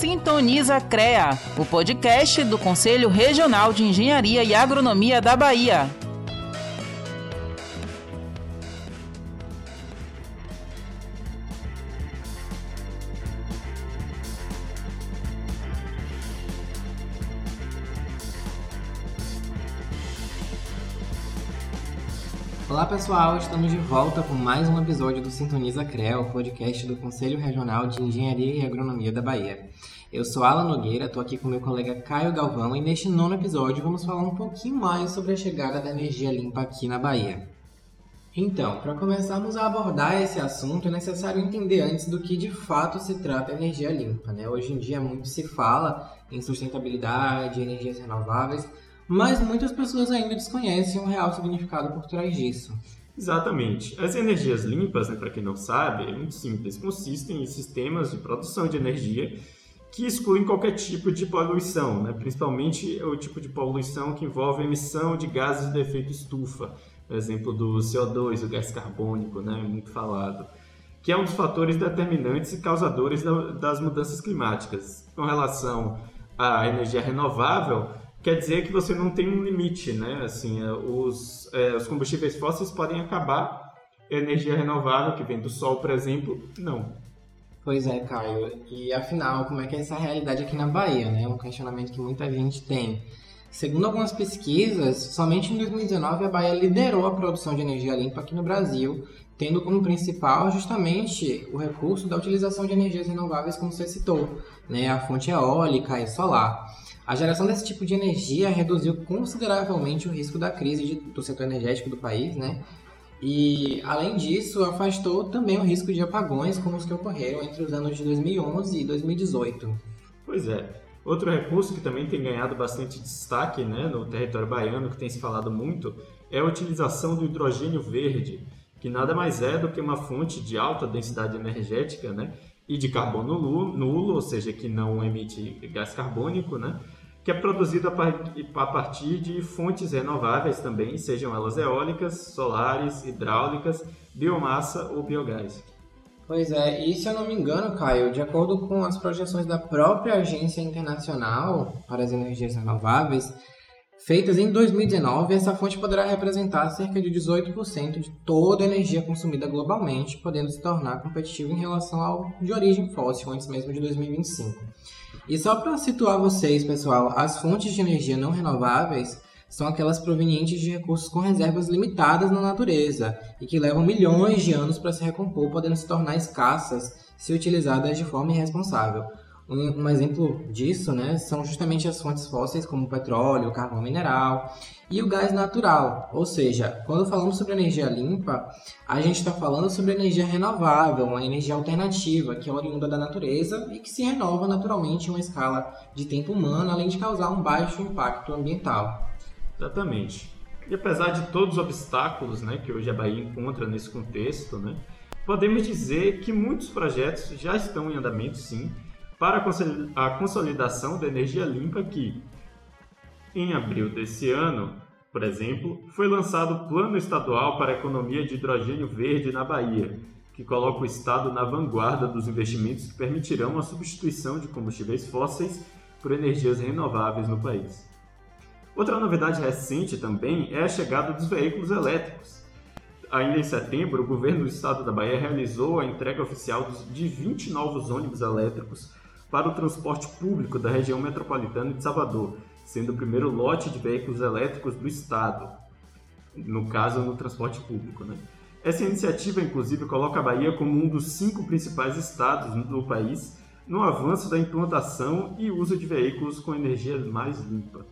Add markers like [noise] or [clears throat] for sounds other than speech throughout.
Sintoniza CREA, o podcast do Conselho Regional de Engenharia e Agronomia da Bahia. Olá pessoal, estamos de volta com mais um episódio do Sintoniza CREA, o podcast do Conselho Regional de Engenharia e Agronomia da Bahia. Eu sou Alan Nogueira, estou aqui com meu colega Caio Galvão e neste nono episódio vamos falar um pouquinho mais sobre a chegada da energia limpa aqui na Bahia. Então, para começarmos a abordar esse assunto, é necessário entender antes do que de fato se trata a energia limpa. Né? Hoje em dia muito se fala em sustentabilidade, energias renováveis, mas muitas pessoas ainda desconhecem o real significado por trás disso. Exatamente. As energias limpas, né, para quem não sabe, é muito simples. Consistem em sistemas de produção de energia que excluem qualquer tipo de poluição, né? principalmente o tipo de poluição que envolve emissão de gases de efeito estufa, por exemplo, do CO2, o gás carbônico, né? muito falado, que é um dos fatores determinantes e causadores das mudanças climáticas. Com relação à energia renovável, quer dizer que você não tem um limite, né? Assim, é, os, é, os combustíveis fósseis podem acabar, energia renovável que vem do sol, por exemplo, não. Pois é, Caio. E afinal, como é que é essa realidade aqui na Bahia, né? Um questionamento que muita gente tem. Segundo algumas pesquisas, somente em 2019 a Bahia liderou a produção de energia limpa aqui no Brasil, tendo como principal justamente o recurso da utilização de energias renováveis, como você citou, né? A fonte eólica e solar. A geração desse tipo de energia reduziu consideravelmente o risco da crise de, do setor energético do país, né? E, além disso, afastou também o risco de apagões como os que ocorreram entre os anos de 2011 e 2018. Pois é. Outro recurso que também tem ganhado bastante destaque né, no território baiano, que tem se falado muito, é a utilização do hidrogênio verde, que nada mais é do que uma fonte de alta densidade energética né, e de carbono nulo, ou seja, que não emite gás carbônico, né, que é produzido a partir de fontes renováveis também, sejam elas eólicas, solares, hidráulicas, biomassa ou biogás. Pois é, e se eu não me engano, Caio, de acordo com as projeções da própria Agência Internacional para as Energias Renováveis, feitas em 2019, essa fonte poderá representar cerca de 18% de toda a energia consumida globalmente, podendo se tornar competitiva em relação ao de origem fóssil, antes mesmo de 2025. E só para situar vocês, pessoal, as fontes de energia não renováveis são aquelas provenientes de recursos com reservas limitadas na natureza e que levam milhões de anos para se recompor, podendo se tornar escassas se utilizadas de forma irresponsável. Um, um, exemplo disso né, são justamente as fontes fósseis, como petróleo, carvão mineral e o gás natural. Ou seja, quando falamos sobre energia limpa, a gente está falando sobre energia renovável, uma energia alternativa que é oriunda da natureza e que se renova naturalmente em uma escala de tempo humano, além de causar um baixo impacto ambiental. Exatamente. E apesar de todos os obstáculos né, que hoje a Bahia encontra nesse contexto, né, podemos dizer que muitos projetos já estão em andamento, sim, para a consolidação da energia limpa que, em abril desse ano, por exemplo, foi lançado o Plano Estadual para a Economia de Hidrogênio Verde na Bahia, que coloca o Estado na vanguarda dos investimentos que permitirão a substituição de combustíveis fósseis por energias renováveis no país. Outra novidade recente também é a chegada dos veículos elétricos. Ainda em setembro, o governo do estado da Bahia realizou a entrega oficial de 20 novos ônibus elétricos para o transporte público da região metropolitana de Salvador, sendo o primeiro lote de veículos elétricos do Estado, no caso, no transporte público. Né? Essa iniciativa, inclusive, coloca a Bahia como um dos cinco principais estados do país no avanço da implantação e uso de veículos com energia mais limpa.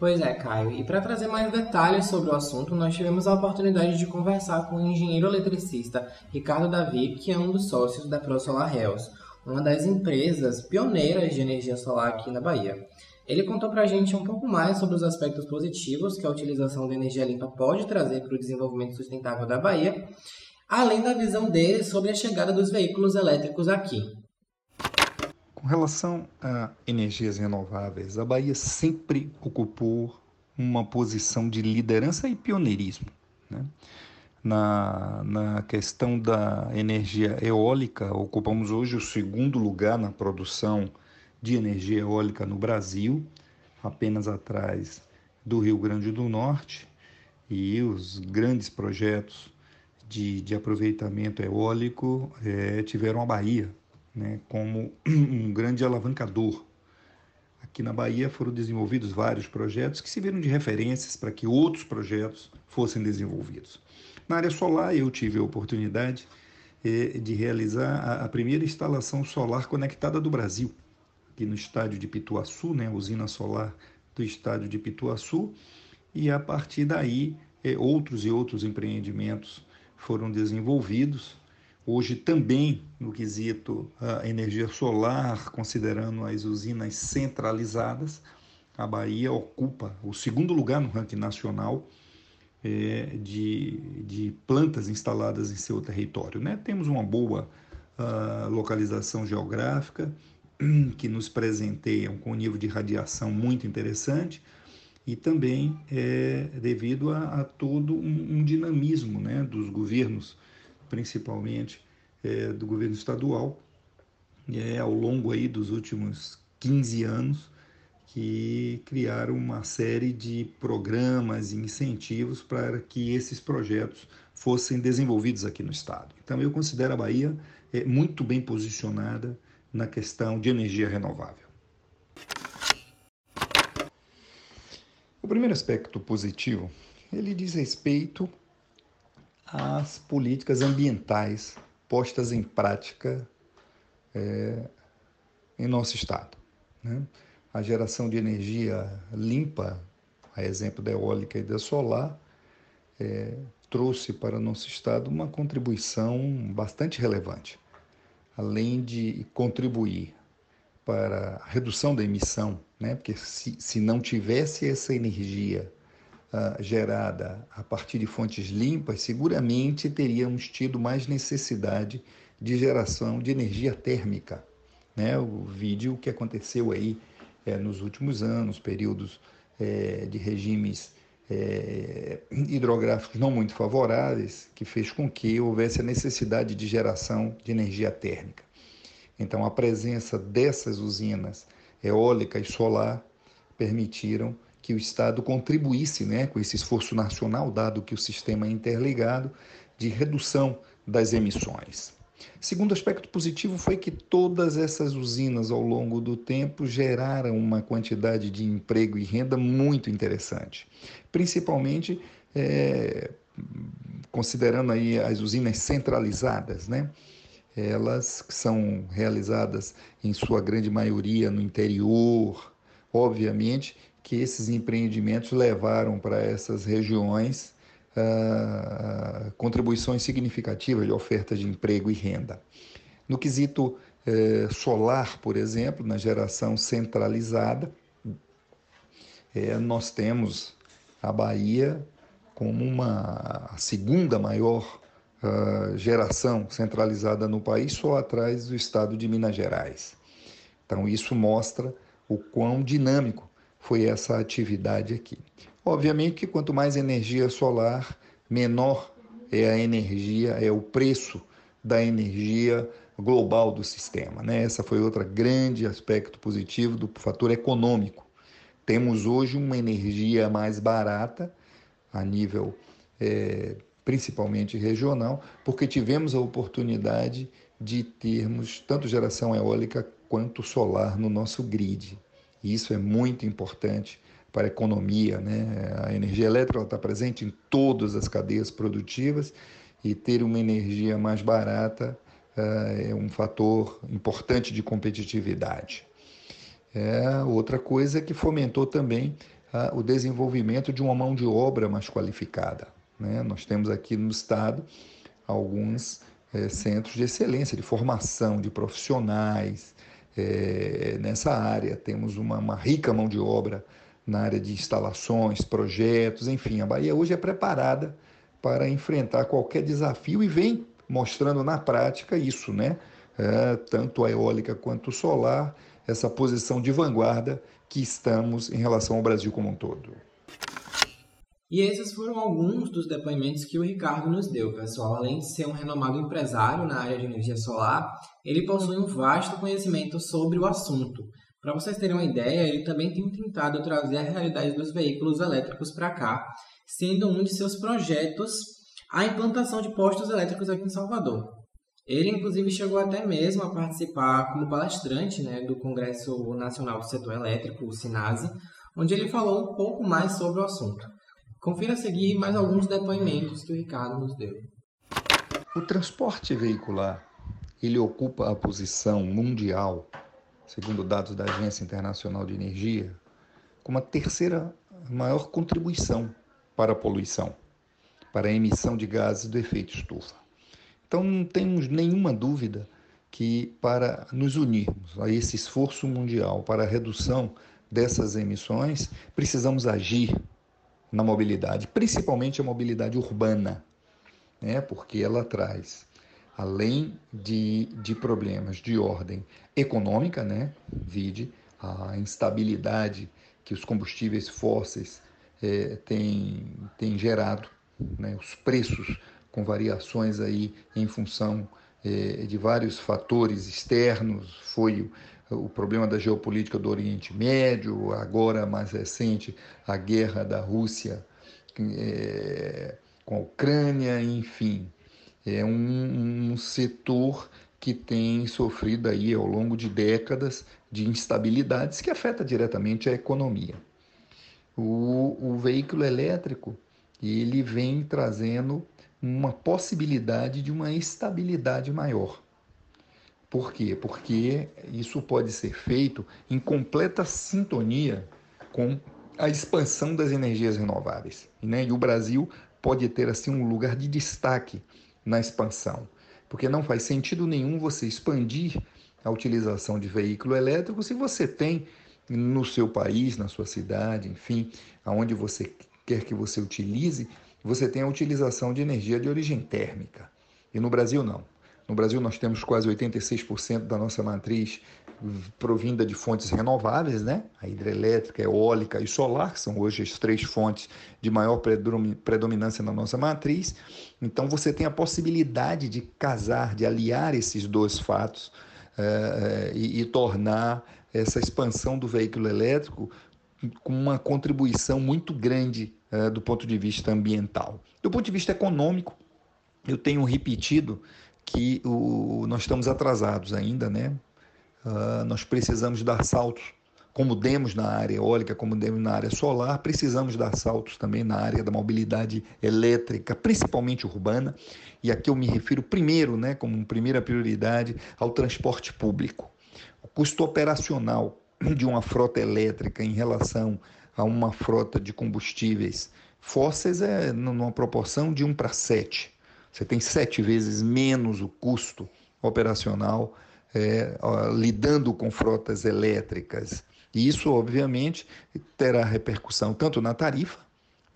Pois é, Caio. E para trazer mais detalhes sobre o assunto, nós tivemos a oportunidade de conversar com o engenheiro eletricista Ricardo Davi, que é um dos sócios da ProSolar Hells, uma das empresas pioneiras de energia solar aqui na Bahia. Ele contou para a gente um pouco mais sobre os aspectos positivos que a utilização da energia limpa pode trazer para o desenvolvimento sustentável da Bahia, além da visão dele sobre a chegada dos veículos elétricos aqui. Com relação a energias renováveis, a Bahia sempre ocupou uma posição de liderança e pioneirismo. Né? Na, na questão da energia eólica, ocupamos hoje o segundo lugar na produção de energia eólica no Brasil, apenas atrás do Rio Grande do Norte, e os grandes projetos de, de aproveitamento eólico é, tiveram a Bahia né, como [clears throat] um grande alavancador. Aqui na Bahia foram desenvolvidos vários projetos que serviram de referências para que outros projetos fossem desenvolvidos. Na área solar, eu tive a oportunidade é, de realizar a, a, primeira instalação solar conectada do Brasil, aqui no estádio de Pituaçu, né, a usina solar do estádio de Pituaçu, e a partir daí é, outros e outros empreendimentos foram desenvolvidos. Hoje também no quesito a energia solar, considerando as usinas centralizadas, a Bahia ocupa o segundo lugar no ranking nacional é, de, de plantas instaladas em seu território. Né? Temos uma boa uh, localização geográfica [clears throat] que nos presenteiam com um nível de radiação muito interessante e também é devido a, a todo um, um, dinamismo né, dos governos, principalmente é, do governo estadual, é, ao longo aí dos últimos 15 anos, que criaram uma série de programas e incentivos para que esses projetos fossem desenvolvidos aqui no estado. Então eu considero a Bahia é, muito bem posicionada na questão de energia renovável. O primeiro aspecto positivo, ele diz respeito às políticas ambientais postas em prática é, em nosso estado. Né? A geração de energia limpa, a exemplo da eólica e da solar, é, trouxe para nosso Estado uma contribuição bastante relevante. Além de contribuir para a redução da emissão, né? porque se, se não tivesse essa energia uh, gerada a partir de fontes limpas, seguramente teríamos tido mais necessidade de geração de energia térmica. Né? O vídeo que aconteceu aí é, nos últimos anos, períodos é, de regimes é, hidrográficos não muito favoráveis, que fez com que houvesse a necessidade de geração de energia térmica. Então, a presença dessas usinas eólica e solar permitiram que o Estado contribuísse né, com esse esforço nacional, dado que o sistema é interligado, de redução das emissões. Segundo aspecto positivo foi que todas essas usinas ao longo do tempo geraram uma quantidade de emprego e renda muito interessante, principalmente é, considerando aí as usinas centralizadas, né? Elas são realizadas em sua grande maioria no interior, obviamente que esses empreendimentos levaram para essas regiões uh, contribuições significativas de oferta de emprego e renda. No quesito eh, solar, por exemplo, na geração centralizada, eh, nós temos a Bahia como uma segunda maior uh, geração centralizada no país, só atrás do estado de Minas Gerais. Então, isso mostra o quão dinâmico foi essa atividade aqui. Obviamente que quanto mais energia solar, menor é a energia, é o preço da energia global do sistema. Né? Essa foi outro grande aspecto positivo do fator econômico. Temos hoje uma energia mais barata a nível é, principalmente regional, porque tivemos a oportunidade de termos tanto geração eólica quanto solar no nosso grid. E isso é muito importante para a economia. Né? A energia elétrica está presente em todas as cadeias produtivas e ter uma energia mais barata uh, é um fator importante de competitividade. É, outra coisa que fomentou também uh, o desenvolvimento de uma mão de obra mais qualificada. Né? Nós temos aqui no Estado alguns é, centros de excelência, de formação de profissionais é, nessa área. Temos uma, uma rica mão de obra na área de instalações, projetos, enfim, a Bahia hoje é preparada para enfrentar qualquer desafio e vem mostrando na prática isso, né? É, tanto a eólica quanto o solar, essa posição de vanguarda que estamos em relação ao Brasil como um todo. E esses foram alguns dos depoimentos que o Ricardo nos deu, pessoal. Além de ser um renomado empresário na área de energia solar, ele possui um vasto conhecimento sobre o assunto Para vocês terem uma ideia, ele também tem tentado trazer a realidade dos veículos elétricos para cá, sendo um de seus projetos a implantação de postos elétricos aqui em Salvador. Ele, inclusive, chegou até mesmo a participar como palestrante né, do Congresso Nacional do Setor Elétrico, o SINASE, onde ele falou um pouco mais sobre o assunto. Confira a seguir mais alguns depoimentos que o Ricardo nos deu. O transporte veicular, ele ocupa a posição mundial, segundo dados da Agência Internacional de Energia, como a terceira maior contribuição para a poluição, para a emissão de gases do efeito estufa. Então não temos nenhuma dúvida que para nos unirmos a esse esforço mundial para a redução dessas emissões, precisamos agir na mobilidade, principalmente a mobilidade urbana, né? porque ela traz, além de, de problemas de ordem econômica, né? vide a instabilidade que os combustíveis fósseis é, têm, têm gerado, né? os preços com variações aí em função é, de vários fatores externos, foi o problema da geopolítica do Oriente Médio, agora mais recente a guerra da Rússia é, com a Ucrânia, enfim, é um, um, setor que tem sofrido aí ao longo de décadas de instabilidades que afeta diretamente a economia. O, o veículo elétrico ele vem trazendo uma possibilidade de uma estabilidade maior. Por quê? Porque isso pode ser feito em completa sintonia com a expansão das energias renováveis. Né? E o Brasil pode ter assim um lugar de destaque na expansão, porque não faz sentido nenhum você expandir a utilização de veículo elétrico se você tem no seu país, na sua cidade, enfim, aonde você quer que você utilize, você tem a utilização de energia de origem térmica. E no Brasil não. No Brasil, nós temos quase 86% da nossa matriz provinda de fontes renováveis, né? A hidrelétrica, a eólica e solar, que são hoje as três fontes de maior predominância na nossa matriz. Então, você tem a possibilidade de casar, de aliar esses dois fatos é, e, e tornar essa expansão do veículo elétrico com uma contribuição muito grande é, do ponto de vista ambiental. Do ponto de vista econômico, eu tenho repetido que o, nós estamos atrasados ainda, né? Uh, nós precisamos dar saltos, como demos na área eólica, como demos na área solar, precisamos dar saltos também na área da mobilidade elétrica, principalmente urbana. E aqui eu me refiro primeiro, né, como primeira prioridade, ao transporte público. O custo operacional de uma frota elétrica em relação a uma frota de combustíveis fósseis é numa proporção de 1 para 7. Você tem sete vezes menos o custo operacional é, lidando com frotas elétricas. E isso, obviamente, terá repercussão tanto na tarifa,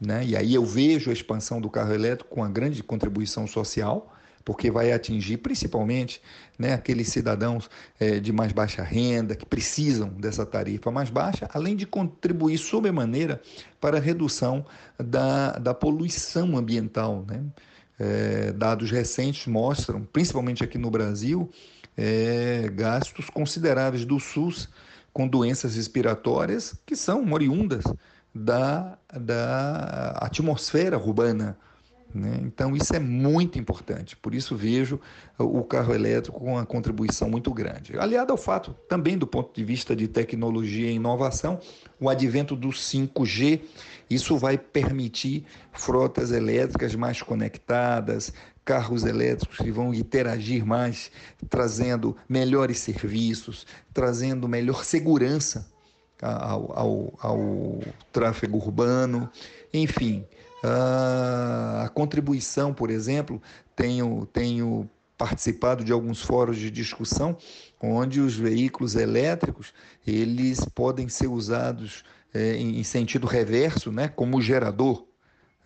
né? e aí eu vejo a expansão do carro elétrico com uma grande contribuição social, porque vai atingir principalmente né, aqueles cidadãos é, de mais baixa renda, que precisam dessa tarifa mais baixa, além de contribuir sobremaneira para a redução da, da poluição ambiental. Né? É, dados recentes mostram, principalmente aqui no Brasil, é, gastos consideráveis do SUS com doenças respiratórias que são oriundas da, da atmosfera urbana. Né? Então, isso é muito importante. Por isso, vejo o carro elétrico com uma contribuição muito grande. Aliado ao fato, também do ponto de vista de tecnologia e inovação, o advento do 5G isso vai permitir frotas elétricas mais conectadas, carros elétricos que vão interagir mais, trazendo melhores serviços, trazendo melhor segurança ao, ao, ao tráfego urbano, enfim. A, a contribuição, por exemplo, tenho, tenho participado de alguns fóruns de discussão onde os veículos elétricos eles podem ser usados é, em sentido reverso, né, como gerador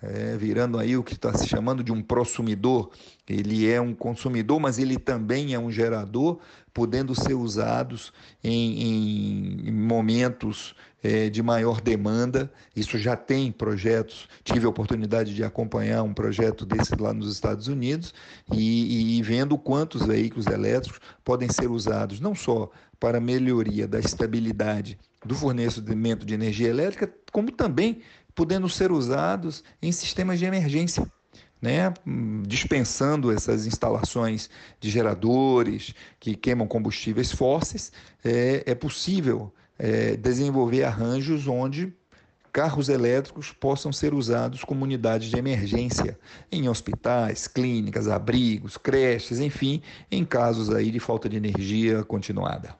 é, virando aí o que está se chamando de um prosumidor. Ele é um consumidor, mas ele também é um gerador, podendo ser usados em, em momentos é, de maior demanda. Isso já tem projetos. Tive a oportunidade de acompanhar um projeto desse lá nos Estados Unidos e, e vendo quantos veículos elétricos podem ser usados não só para melhoria da estabilidade do fornecimento de energia elétrica, como também podendo ser usados em sistemas de emergência. Né, dispensando essas instalações de geradores que queimam combustíveis fósseis, é, é possível é, desenvolver arranjos onde carros elétricos possam ser usados como unidades de emergência em hospitais, clínicas, abrigos, creches, enfim, em casos aí de falta de energia continuada.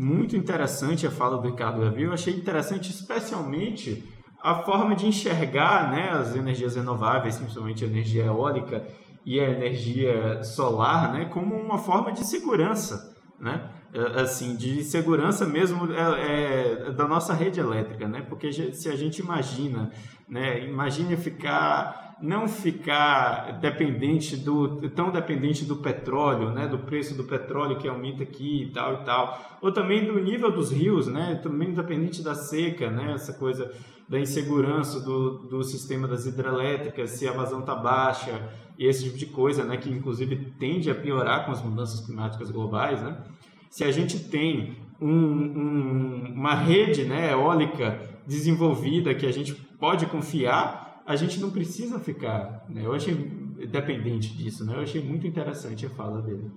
Muito interessante a fala do Ricardo Davi. Eu achei interessante especialmente a forma de enxergar né, as energias renováveis, principalmente a energia eólica e a energia solar, né, como uma forma de segurança, né? É, assim, de segurança mesmo é, é, da nossa rede elétrica, né? Porque se a gente imagina, né, imagine ficar não ficar dependente do tão dependente do petróleo, né, do preço do petróleo que aumenta aqui e tal e tal, ou também do nível dos rios, né, também dependente da seca, né, essa coisa da insegurança do, do sistema das hidrelétricas, se a vazão está baixa e esse tipo de coisa, né, que inclusive tende a piorar com as mudanças climáticas globais, né. Se a gente tem um, um, uma rede né, eólica desenvolvida que a gente pode confiar a gente não precisa ficar. Né? Eu achei dependente disso, né? Eu achei muito interessante a fala dele.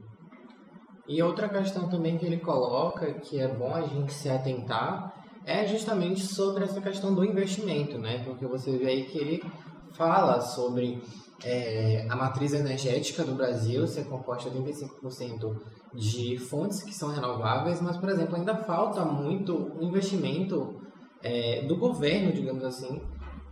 E outra questão também que ele coloca, que é bom a gente se atentar, é justamente sobre essa questão do investimento, né? Porque você vê aí que ele fala sobre é, a matriz energética do Brasil ser composta de 35% de fontes que são renováveis, mas, por exemplo, ainda falta muito investimento é, do governo, digamos assim,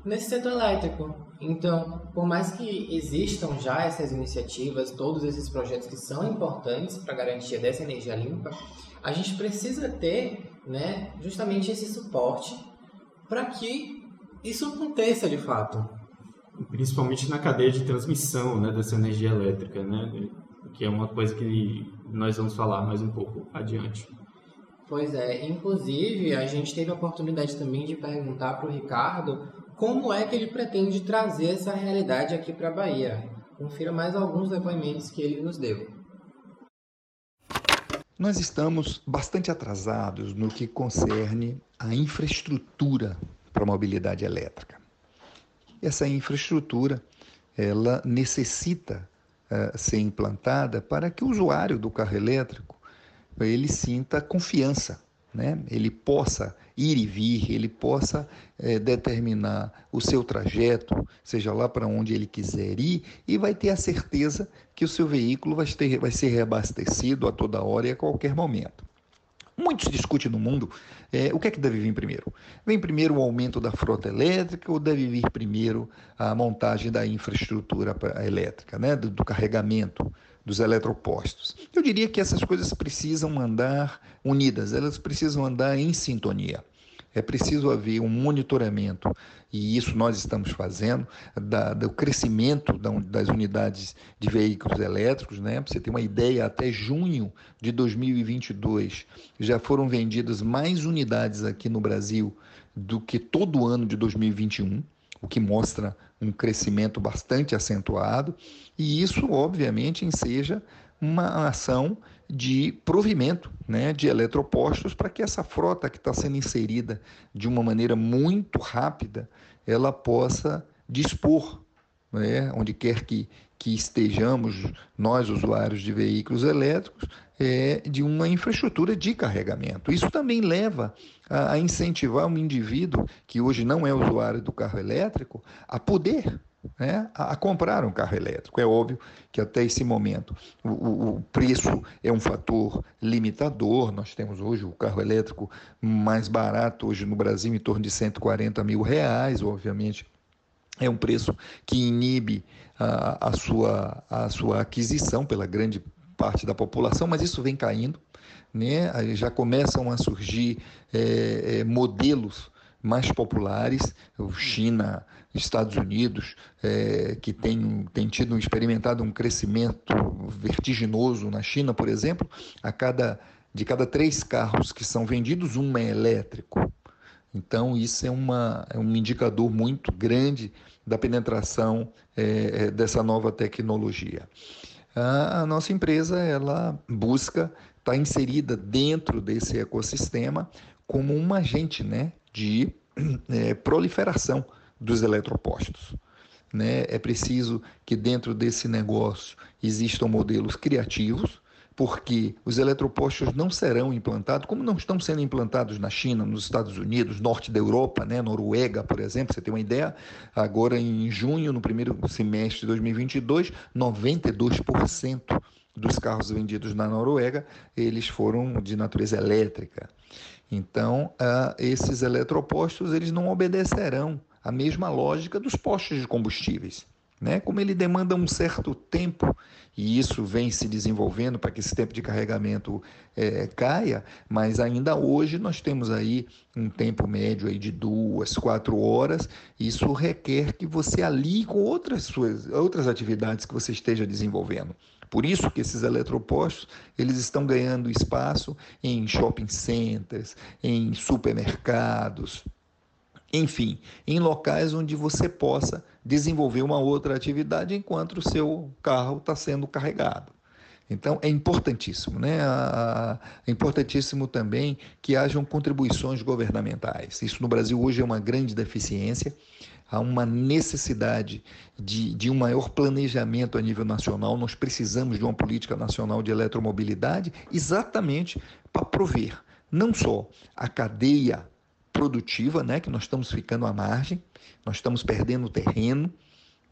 nesse setor elétrico. Então, por mais que existam já essas iniciativas, todos esses projetos que são importantes para a garantia dessa energia limpa, a gente precisa ter né, justamente esse suporte para que isso aconteça de fato. Principalmente na cadeia de transmissão né, dessa energia elétrica, né, que é uma coisa que nós vamos falar mais um pouco adiante. Pois é, inclusive a gente teve a oportunidade também de perguntar para o Ricardo como é que ele pretende trazer essa realidade aqui para a Bahia. Confira mais alguns depoimentos que ele nos deu. Nós estamos bastante atrasados no que concerne a infraestrutura para a mobilidade elétrica. Essa infraestrutura ela necessita uh, ser implantada para que o usuário do carro elétrico ele sinta confiança né, ele possa ir e vir, ele possa é, determinar o seu trajeto, seja lá para onde ele quiser ir, e vai ter a certeza que o seu veículo vai, ter, vai ser reabastecido a toda hora e a qualquer momento. Muito se discute no mundo é, o que é que deve vir primeiro. Vem primeiro o aumento da frota elétrica ou deve vir primeiro a montagem da infraestrutura elétrica, né, do, do carregamento dos eletropostos. Eu diria que essas coisas precisam andar unidas, elas precisam andar em sintonia. É preciso haver um monitoramento, e isso nós estamos fazendo, da, do crescimento das unidades de veículos elétricos. Né? Para você ter uma ideia, até junho de 2022 já foram vendidas mais unidades aqui no Brasil do que todo ano de 2021 o que mostra um crescimento bastante acentuado, e isso, obviamente, enseja uma ação de provimento né, de eletropostos para que essa frota que está sendo inserida de uma maneira muito rápida, ela possa dispor, né, onde quer que, que estejamos, nós usuários de veículos elétricos, é, de uma infraestrutura de carregamento. Isso também leva a, a incentivar um indivíduo que hoje não é usuário do carro elétrico a poder né, a, comprar um carro elétrico. É óbvio que até esse momento o, o, preço é um fator limitador. Nós temos hoje o carro elétrico mais barato hoje no Brasil em torno de 140 mil reais, obviamente. É um preço que inibe a, a, sua, a sua aquisição pela grande parte da população, mas isso vem caindo, né? já começam a surgir é, é, modelos mais populares, China, Estados Unidos, é, que tem, tem tido experimentado um crescimento vertiginoso na China, por exemplo, a cada de cada três carros que são vendidos, um é elétrico. Então, isso é, uma, é um indicador muito grande da penetração é, é dessa nova tecnologia. A, a nossa empresa ela busca estar tá inserida dentro desse ecossistema como um agente né, de é, [clears throat] proliferação dos eletropostos. Né? É preciso que dentro desse negócio existam modelos criativos, porque os eletropostos não serão implantados, como não estão sendo implantados na China, nos Estados Unidos, norte da Europa, né, Noruega, por exemplo, você tem uma ideia, agora em junho, no primeiro semestre de 2022, 92% dos carros vendidos na Noruega, eles foram de natureza elétrica. Então, uh, esses eletropostos, eles não obedecerão à mesma lógica dos postos de combustíveis. Né? Como ele demanda um certo tempo, e isso vem se desenvolvendo para que esse tempo de carregamento é, caia, mas ainda hoje nós temos aí um tempo médio aí de duas, quatro horas, isso requer que você alie com outras, suas, outras atividades que você esteja desenvolvendo. Por isso que esses eletropostos, eles estão ganhando espaço em shopping centers, em supermercados, enfim, em locais onde você possa desenvolver uma outra atividade enquanto o seu carro está sendo carregado. Então é importantíssimo, né? É importantíssimo também que hajam contribuições governamentais. Isso no Brasil hoje é uma grande deficiência. Há uma necessidade de, de um maior planejamento a nível nacional. Nós precisamos de uma política nacional de eletromobilidade exatamente para prover não só a cadeia produtiva, né, que nós estamos ficando à margem, nós estamos perdendo terreno.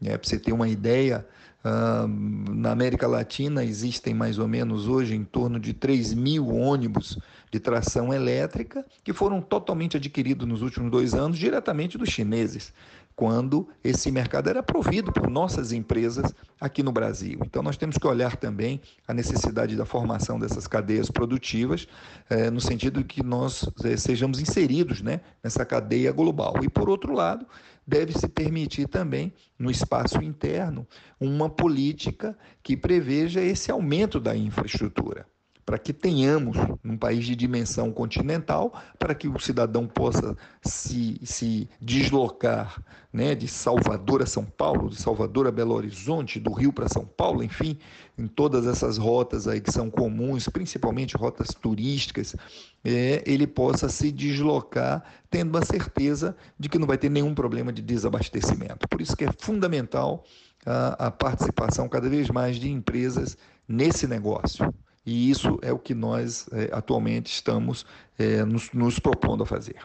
Né, Para você ter uma ideia, uh, na América Latina existem mais ou menos hoje em torno de 3 mil ônibus de tração elétrica que foram totalmente adquiridos nos últimos dois anos diretamente dos chineses quando esse mercado era provido por nossas empresas aqui no Brasil. Então, nós temos que olhar também a necessidade da formação dessas cadeias produtivas, eh, no sentido de que nós eh, sejamos inseridos né, nessa cadeia global. E, por outro lado, deve-se permitir também, no espaço interno, uma política que preveja esse aumento da infraestrutura para que tenhamos um país de dimensão continental, para que o cidadão possa se, se deslocar né, de Salvador a São Paulo, de Salvador a Belo Horizonte, do Rio para São Paulo, enfim, em todas essas rotas aí que são comuns, principalmente rotas turísticas, é, ele possa se deslocar tendo a certeza de que não vai ter nenhum problema de desabastecimento. Por isso que é fundamental a, a participação cada vez mais de empresas nesse negócio. E isso é o que nós é, atualmente estamos é, nos, nos propondo a fazer.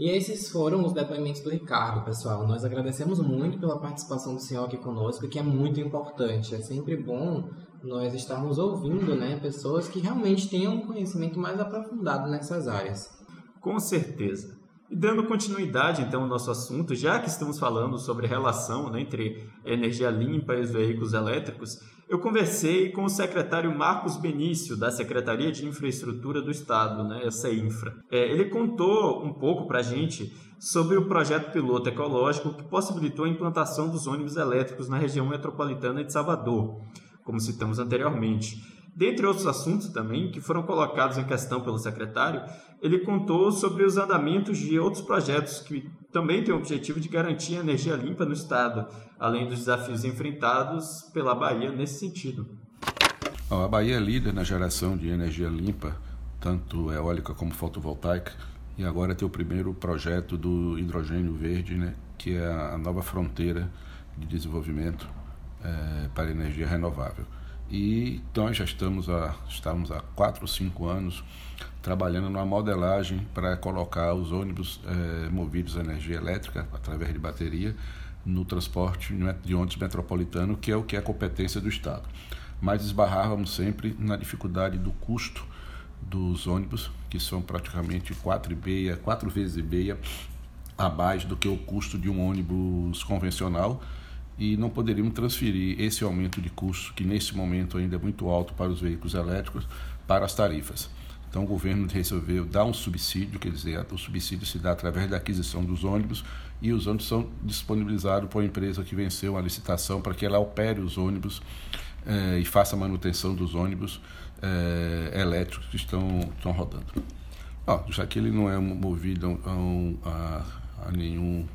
E esses foram os depoimentos do Ricardo, pessoal. Nós agradecemos muito pela participação do senhor aqui conosco, que é muito importante. É sempre bom nós estarmos ouvindo né, pessoas que realmente tenham um conhecimento mais aprofundado nessas áreas. Com certeza. E dando continuidade então ao nosso assunto, já que estamos falando sobre a relação né, entre energia limpa e os veículos elétricos, eu conversei com o secretário Marcos Benício, da Secretaria de Infraestrutura do Estado, né, essa infra. É, ele contou um pouco para a gente sobre o projeto piloto ecológico que possibilitou a implantação dos ônibus elétricos na região metropolitana de Salvador, como citamos anteriormente. Dentre outros assuntos também que foram colocados em questão pelo secretário, ele contou sobre os andamentos de outros projetos que também têm o objetivo de garantir energia limpa no Estado, além dos desafios enfrentados pela Bahia nesse sentido. A Bahia é líder na geração de energia limpa, tanto eólica como fotovoltaica, e agora tem o primeiro projeto do hidrogênio verde, né, que é a nova fronteira de desenvolvimento é, para energia renovável. E nós já estamos há, estamos há 4 ou 5 anos trabalhando numa modelagem para colocar os ônibus é, movidos a energia elétrica através de bateria no transporte de ônibus metropolitano, que é o que é a competência do Estado. Mas esbarrávamos sempre na dificuldade do custo dos ônibus, que são praticamente quatro, e meia, quatro vezes e meia abaixo do que o custo de um ônibus convencional e não poderíamos transferir esse aumento de custo, que nesse momento ainda é muito alto para os veículos elétricos, para as tarifas. Então o governo resolveu dar um subsídio, quer dizer, o subsídio se dá através da aquisição dos ônibus e os ônibus são disponibilizados por uma empresa que venceu a licitação para que ela opere os ônibus eh, e faça a manutenção dos ônibus eh, elétricos que estão, estão rodando. Oh, já que ele não é movido a, a, a nenhum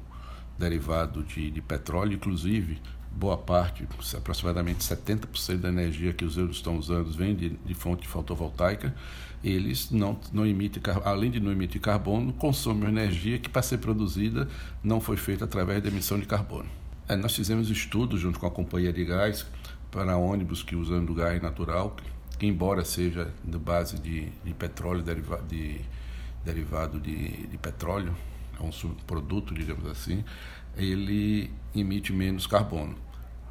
derivado de, de, petróleo, inclusive boa parte, aproximadamente 70% da energia que os euros estão usando vem de, de fonte fotovoltaica, eles não, não emitem, além de não emitir carbono, consomem energia que para ser produzida não foi feita através da emissão de carbono. É, nós fizemos estudos junto com a companhia de gás para ônibus que usando gás natural, que embora seja de base de, de petróleo deriva, de, derivado de, de petróleo, é um subproduto, digamos assim, ele emite menos carbono.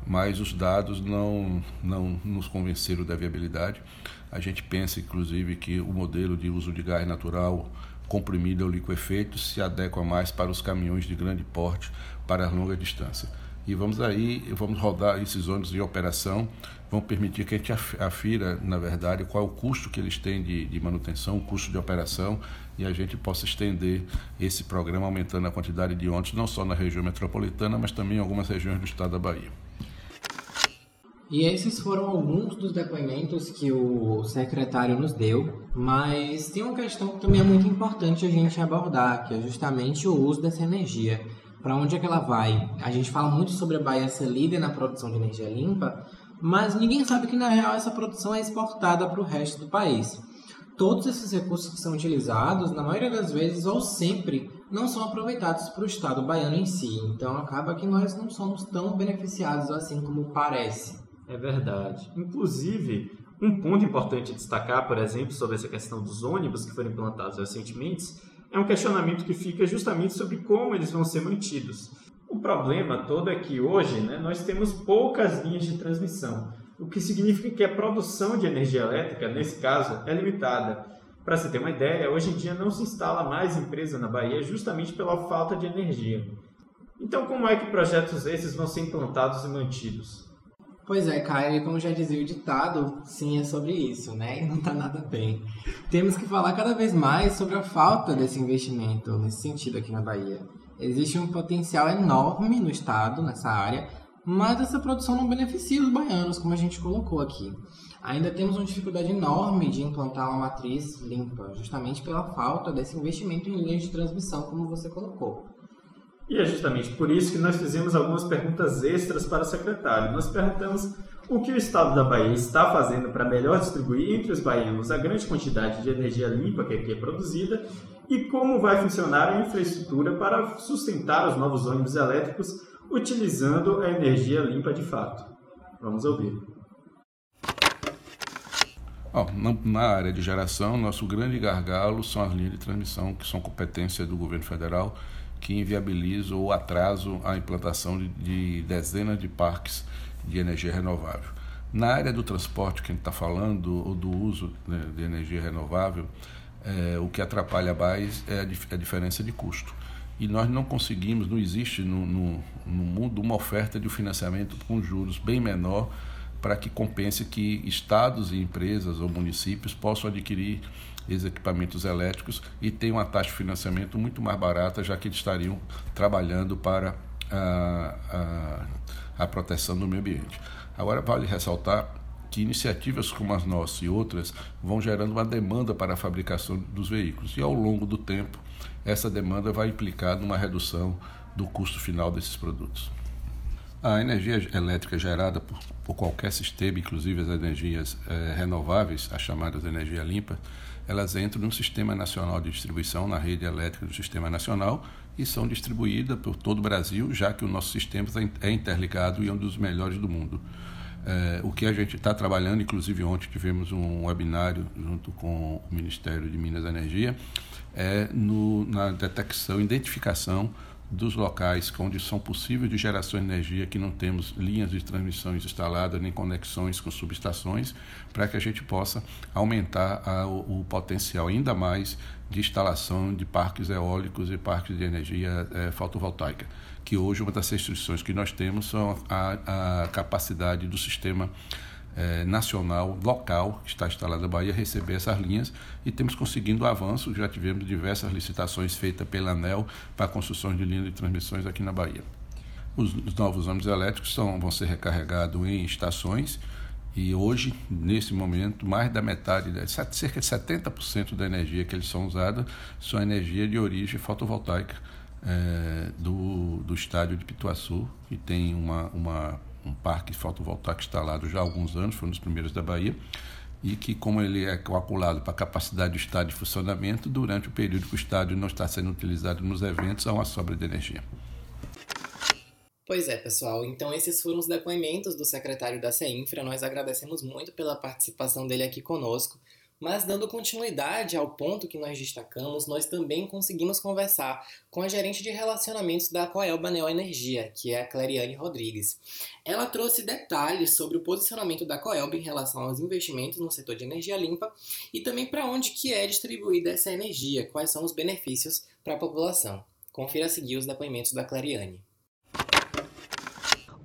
Mas os dados não, não nos convenceram da viabilidade. A gente pensa, inclusive, que o modelo de uso de gás natural comprimido ao liquefeito se adequa mais para os caminhões de grande porte para longa distância. E vamos aí, vamos rodar esses ônibus em operação, vão permitir que a gente afira, na verdade, qual é o custo que eles têm de, de manutenção, o custo de operação, e a gente possa estender esse programa aumentando a quantidade de ônibus, não só na região metropolitana, mas também em algumas regiões do estado da Bahia. E esses foram alguns dos depoimentos que o secretário nos deu, mas tem uma questão que também é muito importante a gente abordar, que é justamente o uso dessa energia para onde é que ela vai? A gente fala muito sobre a Bahia ser líder na produção de energia limpa, mas ninguém sabe que na real essa produção é exportada para o resto do país. Todos esses recursos que são utilizados, na maioria das vezes ou sempre, não são aproveitados para o Estado baiano em si. Então acaba que nós não somos tão beneficiados assim como parece. É verdade. Inclusive, um ponto importante destacar, por exemplo, sobre essa questão dos ônibus que foram implantados recentemente, é um questionamento que fica justamente sobre como eles vão ser mantidos. O problema todo é que hoje né, nós temos poucas linhas de transmissão, o que significa que a produção de energia elétrica, nesse caso, é limitada. Para você ter uma ideia, hoje em dia não se instala mais empresa na Bahia justamente pela falta de energia. Então, como é que projetos esses vão ser implantados e mantidos? Pois é, e como já dizia o ditado, sim, é sobre isso, né? E não tá nada bem. Temos que falar cada vez mais sobre a falta desse investimento nesse sentido aqui na Bahia. Existe um potencial enorme no estado, nessa área, mas essa produção não beneficia os baianos, como a gente colocou aqui. Ainda temos uma dificuldade enorme de implantar uma matriz limpa, justamente pela falta desse investimento em linhas de transmissão, como você colocou. E é justamente por isso que nós fizemos algumas perguntas extras para o secretário. Nós perguntamos o que o Estado da Bahia está fazendo para melhor distribuir entre os baianos a grande quantidade de energia limpa que aqui é produzida e como vai funcionar a infraestrutura para sustentar os novos ônibus elétricos utilizando a energia limpa de fato. Vamos ouvir. Na área de geração, nosso grande gargalo são as linhas de transmissão, que são competência do governo federal que inviabilizam ou atrasam a implantação de, de dezenas de parques de energia renovável. Na área do transporte que a gente está falando, ou do uso né, de energia renovável, é, o que atrapalha mais é a, dif a, diferença de custo. E nós não conseguimos, não existe no, no, no mundo uma oferta de financiamento com juros bem menor para que compense que estados e empresas ou municípios possam adquirir esses equipamentos elétricos e tem uma taxa de financiamento muito mais barata, já que eles estariam trabalhando para a, a, a proteção do meio ambiente. Agora, vale ressaltar que iniciativas como as nossas e outras vão gerando uma demanda para a fabricação dos veículos e ao longo do tempo essa demanda vai implicar numa redução do custo final desses produtos. A energia elétrica gerada por, por qualquer sistema, inclusive as energias eh, renováveis, as chamadas energia limpa, elas entram no Sistema Nacional de Distribuição, na rede elétrica do Sistema Nacional, e são distribuídas por todo o Brasil, já que o nosso sistema é interligado e é um dos melhores do mundo. É, o que a gente está trabalhando, inclusive ontem tivemos um webinário junto com o Ministério de Minas e Energia, é no, na detecção, identificação dos locais onde são possíveis de geração de energia que não temos linhas de transmissões instaladas nem conexões com subestações para que a gente possa aumentar a, o, o, potencial ainda mais de instalação de parques eólicos e parques de energia é, fotovoltaica que hoje uma das restrições que nós temos são a, a capacidade do sistema é, nacional, local, que está instalada na Bahia, receber essas linhas e temos conseguido avanço. Já tivemos diversas licitações feitas pela ANEL para a construção de linhas de transmissões aqui na Bahia. Os, os novos ônibus elétricos são, vão ser recarregados em estações e hoje, nesse momento, mais da metade, cerca de 70% da energia que eles são usados são energia de origem fotovoltaica é, do, do estádio de Pituaçu, que tem uma, uma um parque fotovoltaico instalado já há alguns anos, foi um dos primeiros da Bahia, e que, como ele é calculado para a capacidade do estádio de funcionamento, durante o período que o estádio não está sendo utilizado nos eventos, há uma sobra de energia. Pois é, pessoal. Então, esses foram os depoimentos do secretário da CEINFRA. Nós agradecemos muito pela participação dele aqui conosco. Mas, dando continuidade ao ponto que nós destacamos, nós também conseguimos conversar com a gerente de relacionamentos da Coelba Neo Energia, que é a Clariane Rodrigues. Ela trouxe detalhes sobre o posicionamento da Coelba em relação aos investimentos no setor de energia limpa e também para onde que é distribuída essa energia, quais são os benefícios para a população. Confira a seguir os depoimentos da Clariane.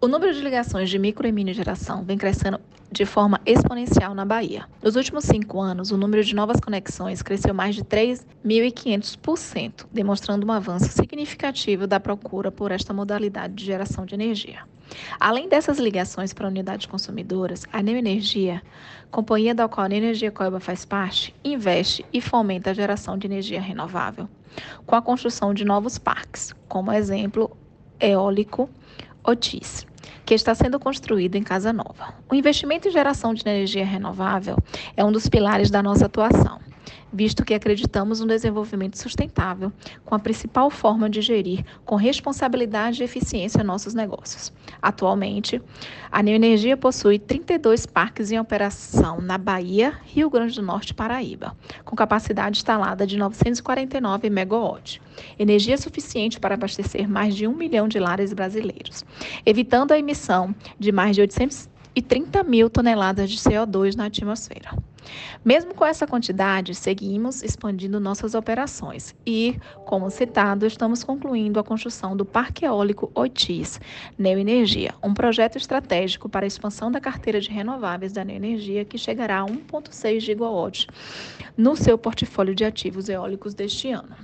O número de ligações de micro e mini geração vem crescendo de forma exponencial na Bahia. Nos últimos cinco anos, o número de novas conexões cresceu mais de 3.500%, demonstrando um avanço significativo da procura por esta modalidade de geração de energia. Além dessas ligações para unidades consumidoras, a Neoenergia, companhia da qual a Energia Coiba faz parte, investe e fomenta a geração de energia renovável, com a construção de novos parques, como exemplo eólico Otis que está sendo construído em Casa Nova. O investimento em geração de energia renovável é um dos pilares da nossa atuação visto que acreditamos no desenvolvimento sustentável com a principal forma de gerir com responsabilidade e eficiência nossos negócios. Atualmente, a Neoenergia possui 32 parques em operação na Bahia, Rio Grande do Norte e Paraíba, com capacidade instalada de 949 megawatts, energia suficiente para abastecer mais de um milhão de lares brasileiros, evitando a emissão de mais de 830 mil toneladas de CO2 na atmosfera. Mesmo com essa quantidade, seguimos expandindo nossas operações e, como citado, estamos concluindo a construção do Parque Eólico Oitis Neoenergia, um projeto estratégico para a expansão da carteira de renováveis da Neoenergia que chegará a 1,6 gigawatts no seu portfólio de ativos eólicos deste ano.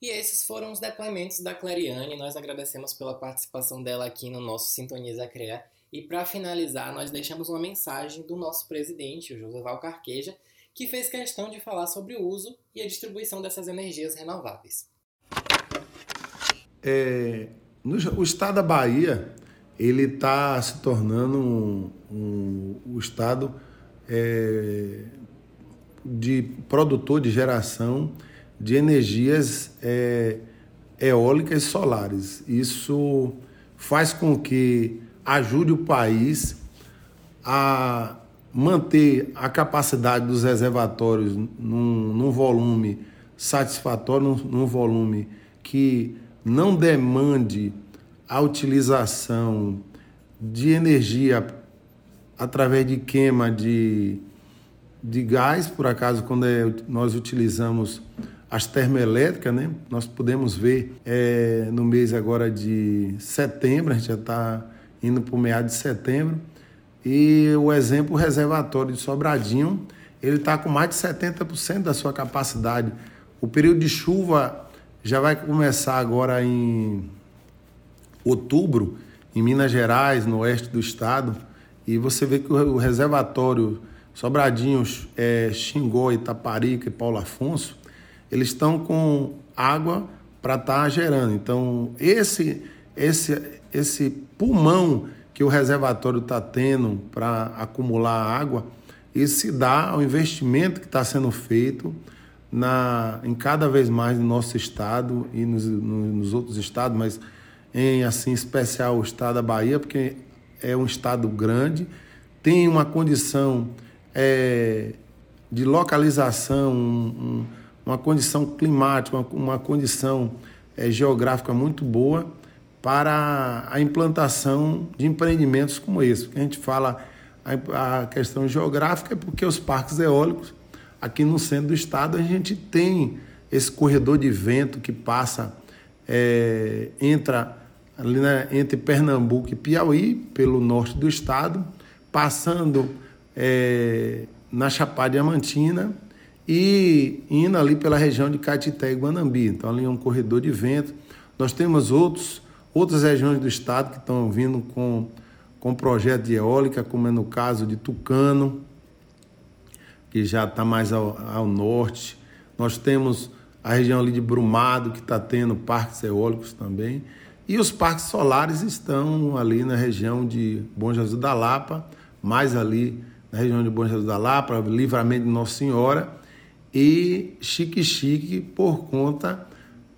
E esses foram os depoimentos da Clariane. Nós agradecemos pela participação dela aqui no nosso Sintoniza CREA. E para finalizar, nós deixamos uma mensagem do nosso presidente, o José Val Carqueja, que fez questão de falar sobre o uso e a distribuição dessas energias renováveis. É, no, o estado da Bahia ele está se tornando um, um, um estado é, de produtor de geração de energias é, eólicas e solares. Isso faz com que ajude o país a manter a capacidade dos reservatórios num, num volume satisfatório, num, num volume que não demande a utilização de energia através de queima de, de gás, por acaso, quando é, nós utilizamos as termoelétricas, né? Nós podemos ver é, no mês agora de setembro, a gente já está indo para o meado de setembro. E o exemplo, reservatório de Sobradinho, ele está com mais de 70% da sua capacidade. O período de chuva já vai começar agora em outubro, em Minas Gerais, no oeste do estado. E você vê que o reservatório Sobradinho, é, Xingó, Itaparica e Paulo Afonso, eles estão com água para estar tá gerando. Então, esse, esse, esse pulmão que o reservatório está tendo para acumular água, isso se dá ao investimento que está sendo feito na, em cada vez mais no nosso estado e nos, nos outros estados, mas em assim especial o estado da Bahia, porque é um estado grande, tem uma condição é, de localização, um, uma condição climática, uma, uma condição é, geográfica muito boa para a implantação de empreendimentos como esse. A gente fala a questão geográfica é porque os parques eólicos aqui no centro do estado a gente tem esse corredor de vento que passa é, entra ali né, entre Pernambuco e Piauí pelo norte do estado passando é, na Chapada Diamantina e indo ali pela região de Caetité e Guanambi. Então, ali é um corredor de vento. Nós temos outros, outras regiões do estado que estão vindo com, com projeto de eólica, como é no caso de Tucano, que já está mais ao, ao norte. Nós temos a região ali de Brumado, que está tendo parques eólicos também. E os parques solares estão ali na região de Bom Jesus da Lapa, mais ali na região de Bom Jesus da Lapa, Livramento de Nossa Senhora e Chique Chique por conta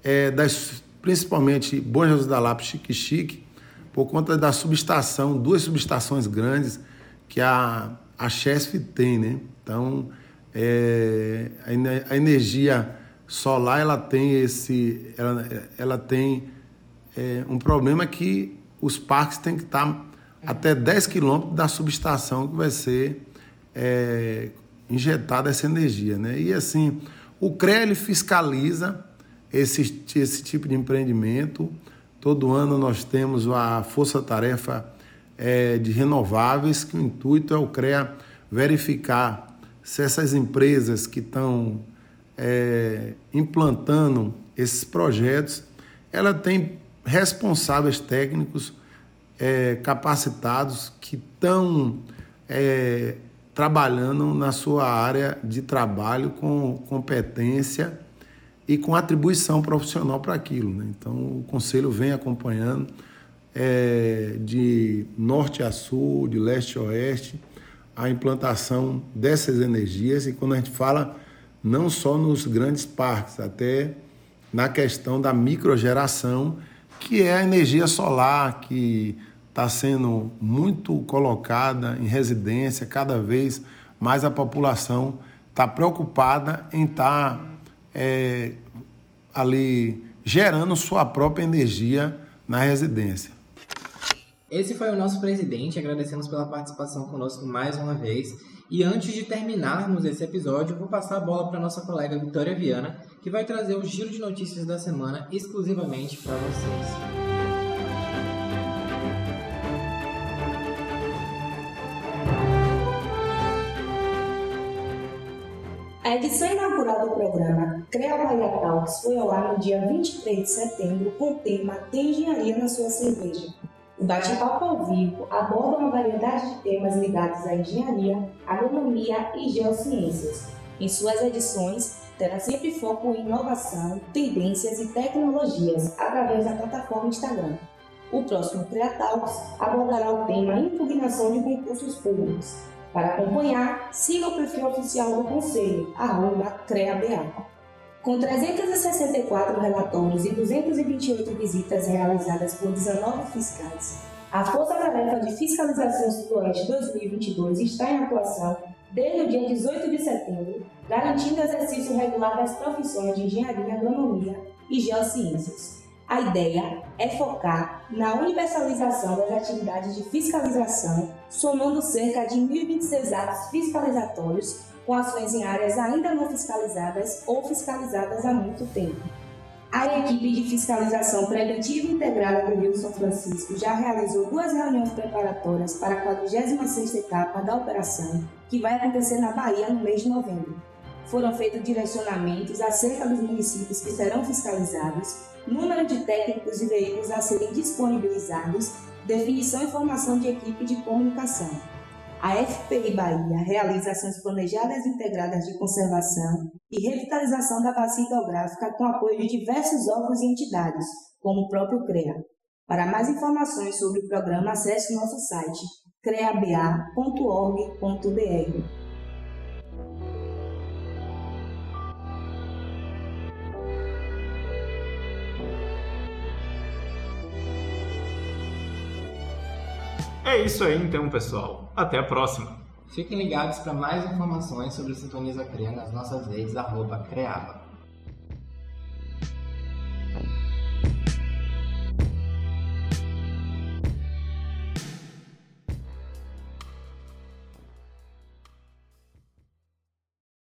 é, das, principalmente Bom Jesus da Lapa Chique Chique, por conta da subestação, duas subestações grandes que a, a Chesf tem, né? Então, é, a, a energia solar, ela tem esse, ela, ela tem é, um problema que os parques têm que estar até 10 quilômetros da subestação que vai ser é, injetada essa energia. Né? E assim, o CREA fiscaliza esse, esse tipo de empreendimento. Todo ano nós temos a força-tarefa é, de renováveis, que o intuito é o CREA verificar se essas empresas que estão é, implantando esses projetos, ela tem responsáveis técnicos é, capacitados que estão é, trabalhando na sua área de trabalho com competência e com atribuição profissional para aquilo. Né? Então, o Conselho vem acompanhando é, de norte a sul, de leste a oeste, a implantação dessas energias. E quando a gente fala não só nos grandes parques, até na questão da microgeração, que é a energia solar, que está sendo muito colocada em residência, cada vez mais a população está preocupada em estar tá, é, ali gerando sua própria energia na residência. Esse foi o nosso presidente, agradecemos pela participação conosco mais uma vez. E antes de terminarmos esse episódio, vou passar a bola para nossa colega Vitória Viana, que vai trazer o giro de notícias da semana exclusivamente para vocês. A edição inaugural do programa CREA Bahia Talks foi ao ar no dia 23 de setembro com o tema Tem Engenharia na Sua Cerveja. O bate-papo ao vivo aborda uma variedade de temas ligados à engenharia, agronomia e geociências. Em suas edições, terá sempre foco em inovação, tendências e tecnologias através da plataforma Instagram. O próximo CreaTalks abordará o tema impugnação de concursos públicos. Para acompanhar, siga o perfil oficial do Conselho, arroba CreaBA. Com 364 relatórios e 228 visitas realizadas por 19 fiscais, a Força Tarefa de Fiscalização Sudoeste 2022 está em atuação desde o dia 18 de setembro, garantindo o exercício regular das profissões de engenharia, agronomia e geociências. A ideia é focar na universalização das atividades de fiscalização, somando cerca de 1.026 atos fiscalizatórios com ações em áreas ainda não fiscalizadas ou fiscalizadas há muito tempo. A equipe de fiscalização preventiva integrada do Rio São Francisco já realizou duas reuniões preparatórias para a 46ª etapa da operação, que vai acontecer na Bahia no mês de novembro. Foram feitos direcionamentos acerca dos municípios que serão fiscalizados, número de técnicos e veículos a serem disponibilizados, definição e formação de equipe de comunicação. A FPI Bahia realiza ações planejadas integradas de conservação e revitalização da bacia hidrográfica com apoio de diversos órgãos e entidades, como o próprio CREA. Para mais informações sobre o programa, acesse nosso site creaba.org.br. É isso aí então, pessoal. Até a próxima. Fiquem ligados para mais informações sobre o Sintoniza CREA nas nossas redes arroba CREABA.